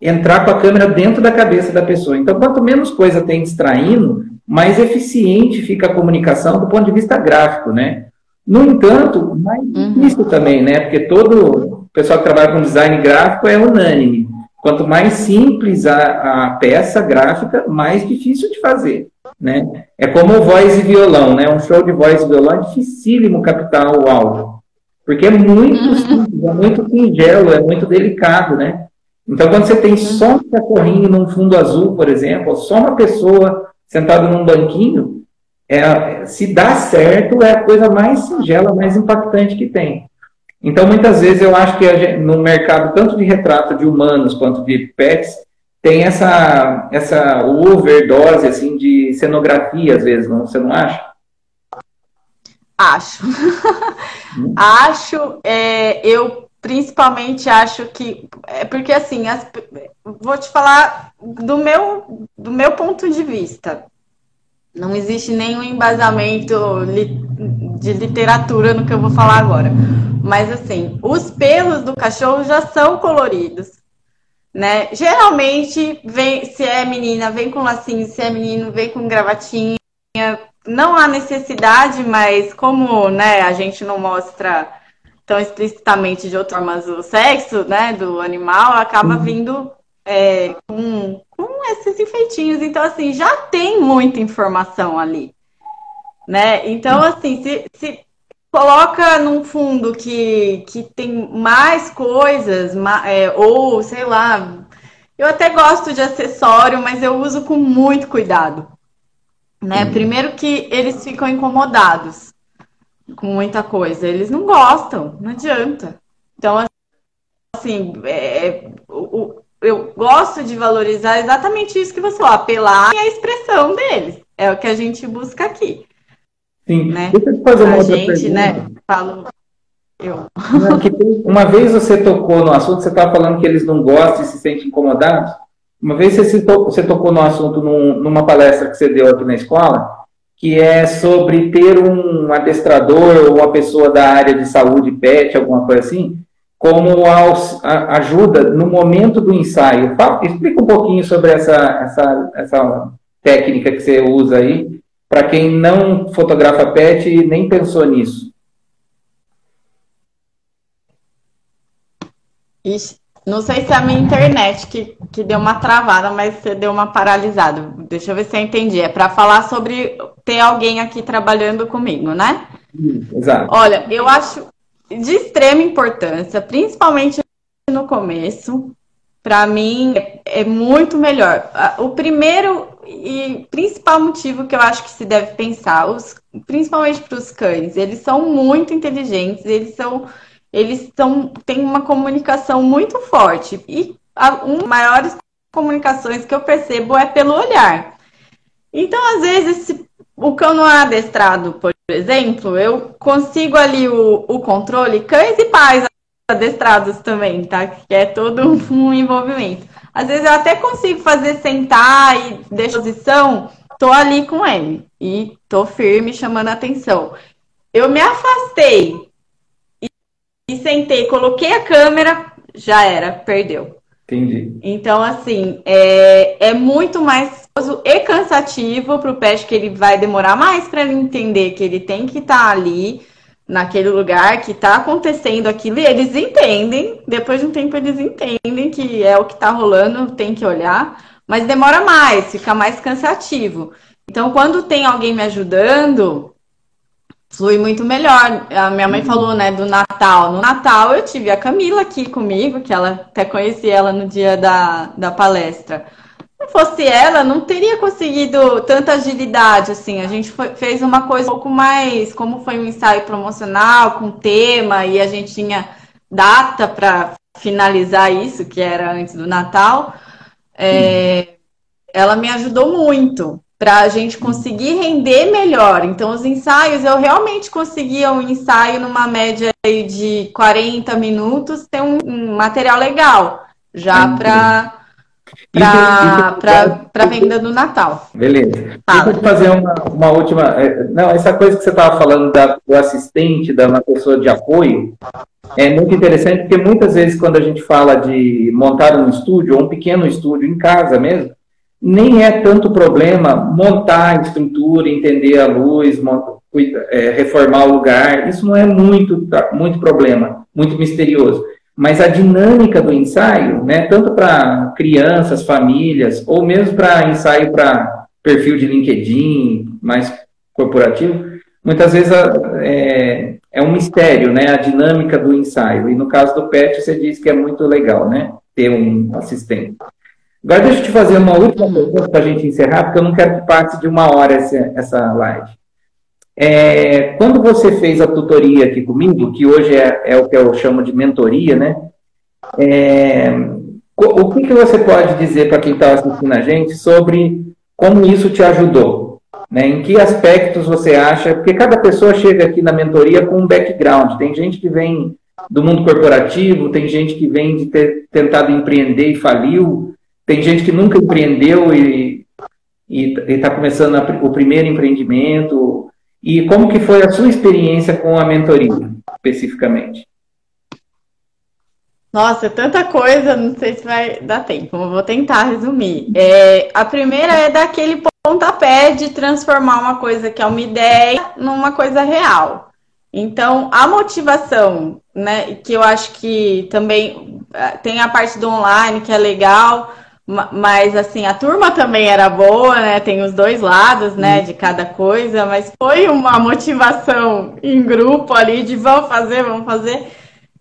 entrar com a câmera dentro da cabeça da pessoa. Então, quanto menos coisa tem distraindo, mais eficiente fica a comunicação do ponto de vista gráfico, né? No entanto, mais uhum. difícil também, né? Porque todo pessoal que trabalha com design gráfico é unânime. Quanto mais simples a, a peça gráfica, mais difícil de fazer, né? É como voz e violão, né? Um show de voz e violão é dificílimo captar o áudio, porque é muito uhum. simples, é muito singelo, é muito delicado, né? Então, quando você tem só um cachorrinho num fundo azul, por exemplo, ou só uma pessoa sentada num banquinho, é, se dá certo, é a coisa mais singela, mais impactante que tem. Então, muitas vezes, eu acho que gente, no mercado, tanto de retrato de humanos quanto de pets, tem essa, essa overdose assim, de cenografia, às vezes, não, você não acha? Acho. Hum. <laughs> acho, é, eu principalmente acho que é porque assim as, vou te falar do meu do meu ponto de vista não existe nenhum embasamento li, de literatura no que eu vou falar agora mas assim os pelos do cachorro já são coloridos né geralmente vem se é menina vem com lacinho se é menino vem com gravatinha não há necessidade mas como né a gente não mostra tão explicitamente de outra forma o sexo né, do animal, acaba uhum. vindo é, com, com esses enfeitinhos. Então, assim, já tem muita informação ali. Né? Então, uhum. assim, se, se coloca num fundo que, que tem mais coisas, é, ou sei lá, eu até gosto de acessório, mas eu uso com muito cuidado. Né? Uhum. Primeiro que eles ficam incomodados com muita coisa. Eles não gostam, não adianta. Então, assim, é, é o, eu gosto de valorizar exatamente isso que você falou, apelar e a expressão deles. É o que a gente busca aqui. Sim. Né? Deixa eu te fazer uma a outra gente, pergunta. né, falo eu. Uma vez você tocou no assunto, você estava falando que eles não gostam e se sentem incomodados. Uma vez você, citou, você tocou no assunto num, numa palestra que você deu aqui na escola, que é sobre ter um adestrador ou uma pessoa da área de saúde pet, alguma coisa assim, como ajuda no momento do ensaio. Fala, explica um pouquinho sobre essa, essa, essa técnica que você usa aí, para quem não fotografa pet e nem pensou nisso. Ixi, não sei se é a minha internet que, que deu uma travada, mas você deu uma paralisada. Deixa eu ver se eu entendi. É para falar sobre ter alguém aqui trabalhando comigo, né? Exato. Olha, eu acho de extrema importância, principalmente no começo. Para mim, é muito melhor. O primeiro e principal motivo que eu acho que se deve pensar, os, principalmente para os cães, eles são muito inteligentes, eles são eles são, têm uma comunicação muito forte. E a, das maiores comunicações que eu percebo é pelo olhar. Então, às vezes, se o cão não é adestrado, por exemplo, eu consigo ali o, o controle, cães e pais adestrados também, tá? Que é todo um <laughs> envolvimento. Às vezes eu até consigo fazer sentar e deixar posição, tô ali com ele e tô firme chamando atenção. Eu me afastei e sentei, coloquei a câmera, já era, perdeu. Entendi. Então, assim, é, é muito mais e cansativo para o pet, que ele vai demorar mais para ele entender que ele tem que estar tá ali, naquele lugar, que está acontecendo aquilo, e eles entendem, depois de um tempo eles entendem que é o que está rolando, tem que olhar, mas demora mais, fica mais cansativo. Então, quando tem alguém me ajudando, flui muito melhor. A minha mãe falou, né, do Natal. No Natal eu tive a Camila aqui comigo, que ela até conheci ela no dia da, da palestra. Se fosse ela, não teria conseguido tanta agilidade, assim. A gente foi, fez uma coisa um pouco mais, como foi um ensaio promocional, com tema, e a gente tinha data para finalizar isso, que era antes do Natal. É, ela me ajudou muito para a gente conseguir render melhor. Então, os ensaios, eu realmente conseguia um ensaio numa média de 40 minutos, ter um, um material legal, já para para venda do Natal. Beleza. Fala. Deixa eu fazer uma, uma última. É, não, essa coisa que você estava falando da, do assistente, da uma pessoa de apoio, é muito interessante porque muitas vezes quando a gente fala de montar um estúdio, ou um pequeno estúdio em casa mesmo, nem é tanto problema montar a estrutura, entender a luz, é, reformar o lugar. Isso não é muito, muito problema, muito misterioso. Mas a dinâmica do ensaio, né, tanto para crianças, famílias, ou mesmo para ensaio para perfil de LinkedIn, mais corporativo, muitas vezes é, é um mistério, né, a dinâmica do ensaio. E no caso do PET, você disse que é muito legal, né, ter um assistente. Agora deixa eu te fazer uma última pergunta para a gente encerrar, porque eu não quero que passe de uma hora essa, essa live. É, quando você fez a tutoria aqui comigo, que hoje é, é o que eu chamo de mentoria, né? É, o que, que você pode dizer para quem está assistindo a gente sobre como isso te ajudou? Né? Em que aspectos você acha? Porque cada pessoa chega aqui na mentoria com um background. Tem gente que vem do mundo corporativo, tem gente que vem de ter tentado empreender e faliu, tem gente que nunca empreendeu e está começando a, o primeiro empreendimento, e como que foi a sua experiência com a mentoria, especificamente? Nossa, tanta coisa, não sei se vai dar tempo, vou tentar resumir. É, a primeira é daquele pontapé de transformar uma coisa que é uma ideia numa coisa real. Então, a motivação, né, que eu acho que também é, tem a parte do online que é legal, mas assim, a turma também era boa, né? Tem os dois lados, né, de cada coisa, mas foi uma motivação em grupo ali de vamos fazer, vamos fazer.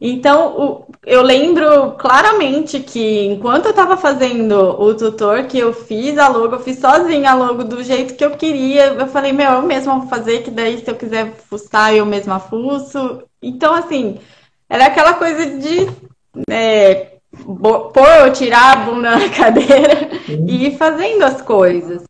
Então, eu lembro claramente que enquanto eu estava fazendo o tutor, que eu fiz a logo, eu fiz sozinha a logo do jeito que eu queria. Eu falei, meu, eu mesma vou fazer, que daí se eu quiser fuçar, eu mesma fuço. Então, assim, era aquela coisa de é, pôr, tirar a bunda na <laughs> cadeira uhum. e ir fazendo as coisas.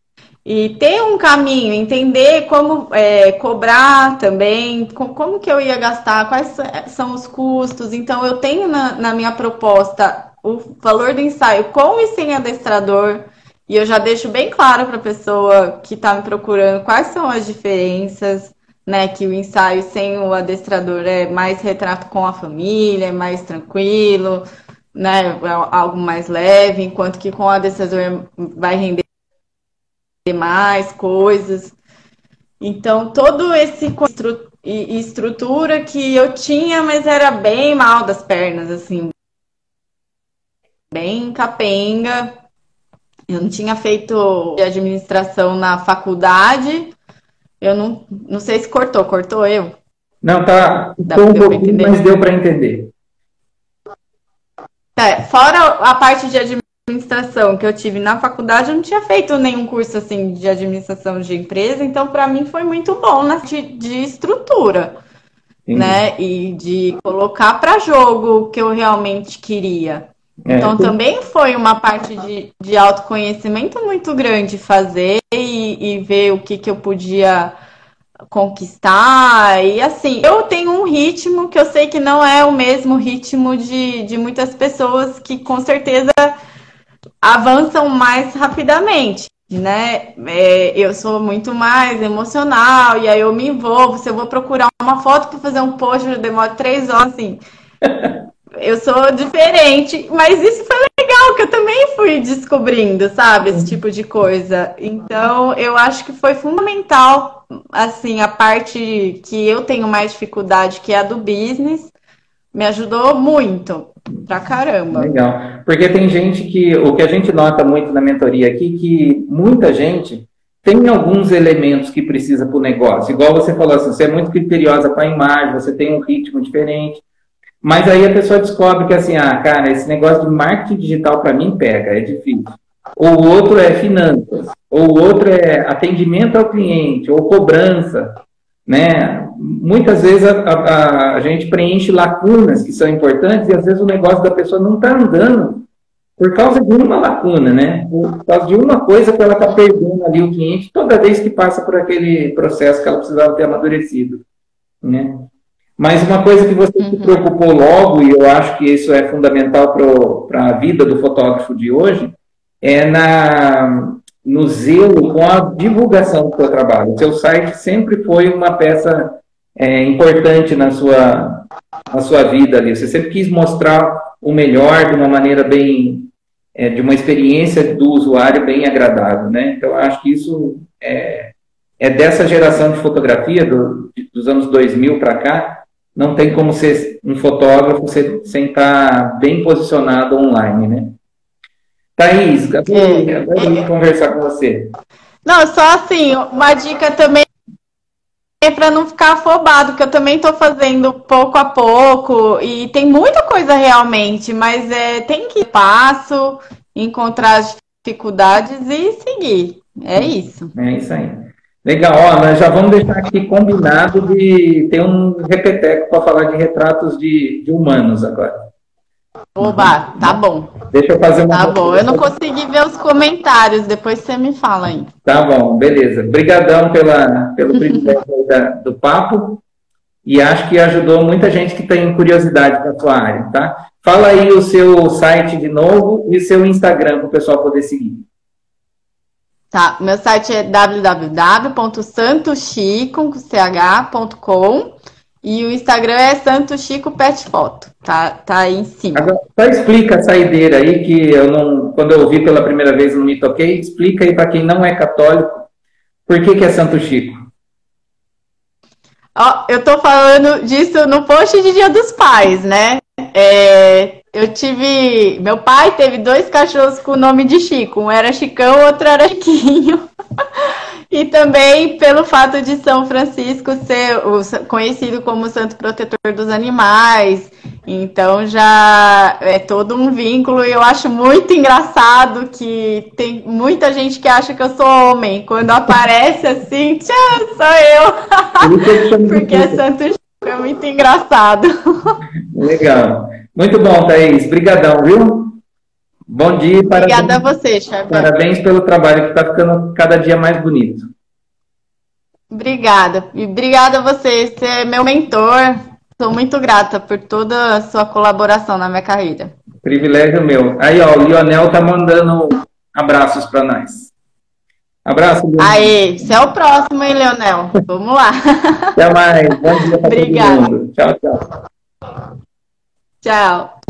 E ter um caminho, entender como é, cobrar também, como que eu ia gastar, quais são os custos. Então, eu tenho na, na minha proposta o valor do ensaio com e sem adestrador. E eu já deixo bem claro para a pessoa que está me procurando quais são as diferenças, né? Que o ensaio sem o adestrador é mais retrato com a família, é mais tranquilo, né, é algo mais leve, enquanto que com o adestrador vai render mais coisas. Então, todo esse estrutura que eu tinha, mas era bem mal das pernas, assim, bem capenga. Eu não tinha feito administração na faculdade. Eu não, não sei se cortou, cortou eu? Não, tá. Deu um pouquinho, mas deu para entender. É, fora a parte de administração que eu tive na faculdade, eu não tinha feito nenhum curso assim de administração de empresa, então para mim foi muito bom na de, de estrutura, Sim. né? E de colocar para jogo o que eu realmente queria. É, então também foi uma parte de, de autoconhecimento muito grande fazer e, e ver o que, que eu podia conquistar. E assim, eu tenho um ritmo que eu sei que não é o mesmo ritmo de, de muitas pessoas que com certeza avançam mais rapidamente. Né? É, eu sou muito mais emocional e aí eu me envolvo. Se eu vou procurar uma foto para fazer um post, eu demoro três horas assim. <laughs> eu sou diferente, mas isso foi legal, que eu também fui descobrindo, sabe, esse tipo de coisa. Então, eu acho que foi fundamental, assim, a parte que eu tenho mais dificuldade, que é a do business, me ajudou muito, pra caramba. Legal, porque tem gente que, o que a gente nota muito na mentoria aqui, que muita gente tem alguns elementos que precisa para o negócio. Igual você falou assim, você é muito criteriosa com a imagem, você tem um ritmo diferente. Mas aí a pessoa descobre que assim, ah, cara, esse negócio de marketing digital para mim pega, é difícil. Ou o outro é finanças, ou o outro é atendimento ao cliente, ou cobrança, né? Muitas vezes a, a, a gente preenche lacunas que são importantes e às vezes o negócio da pessoa não está andando por causa de uma lacuna, né? Por causa de uma coisa que ela está perdendo ali o cliente toda vez que passa por aquele processo que ela precisava ter amadurecido, né? Mas uma coisa que você uhum. se preocupou logo, e eu acho que isso é fundamental para a vida do fotógrafo de hoje, é na, no zelo com a divulgação do seu trabalho. O seu site sempre foi uma peça é, importante na sua, na sua vida ali. Você sempre quis mostrar o melhor de uma maneira bem, é, de uma experiência do usuário bem agradável, né? Então, acho que isso é, é dessa geração de fotografia, do, dos anos 2000 para cá, não tem como ser um fotógrafo sem estar bem posicionado online, né? Thaís, é, é, conversar com você. Não, só assim, uma dica também é para não ficar afobado, que eu também estou fazendo pouco a pouco e tem muita coisa realmente, mas é, tem que ir passo, encontrar as dificuldades e seguir. É isso. É isso aí. Legal, ó, nós já vamos deixar aqui combinado de ter um repeteco para falar de retratos de, de humanos agora. Oba, tá bom. Deixa eu fazer uma. Tá bom, eu não consegui ver os comentários, depois você me fala aí. Tá bom, beleza. Obrigadão pela, pelo privilégio do papo. E acho que ajudou muita gente que tem curiosidade da sua área, tá? Fala aí o seu site de novo e o seu Instagram para o pessoal poder seguir. Tá, meu site é www.santochico.com e o Instagram é Santo Chico Pet Foto. Tá, tá aí em cima. Agora, só explica a saideira aí, que eu não, quando eu ouvi pela primeira vez não me toquei. Explica aí para quem não é católico, por que, que é Santo Chico? Ó, eu tô falando disso no post de Dia dos Pais, né? É, eu tive. Meu pai teve dois cachorros com o nome de Chico. Um era Chicão, o outro era Chiquinho. <laughs> E também pelo fato de São Francisco ser conhecido como santo protetor dos animais. Então já é todo um vínculo e eu acho muito engraçado que tem muita gente que acha que eu sou homem. Quando aparece assim, tchau, sou eu. <laughs> Porque é Santo Chico, é muito engraçado. Legal. Muito bom, Thaís. Obrigadão, viu? Bom dia. Obrigada parabéns, a você, Xavier. Parabéns pelo trabalho que está ficando cada dia mais bonito. Obrigada. E obrigada a você, você é meu mentor. Sou muito grata por toda a sua colaboração na minha carreira. Privilégio meu. Aí, ó, o Lionel tá mandando abraços para nós. Abraço. Lionel. Aê, você é o próximo, hein, Leonel? Vamos lá. <laughs> Até mais. Bom dia Obrigada. Tchau, tchau. Tchau.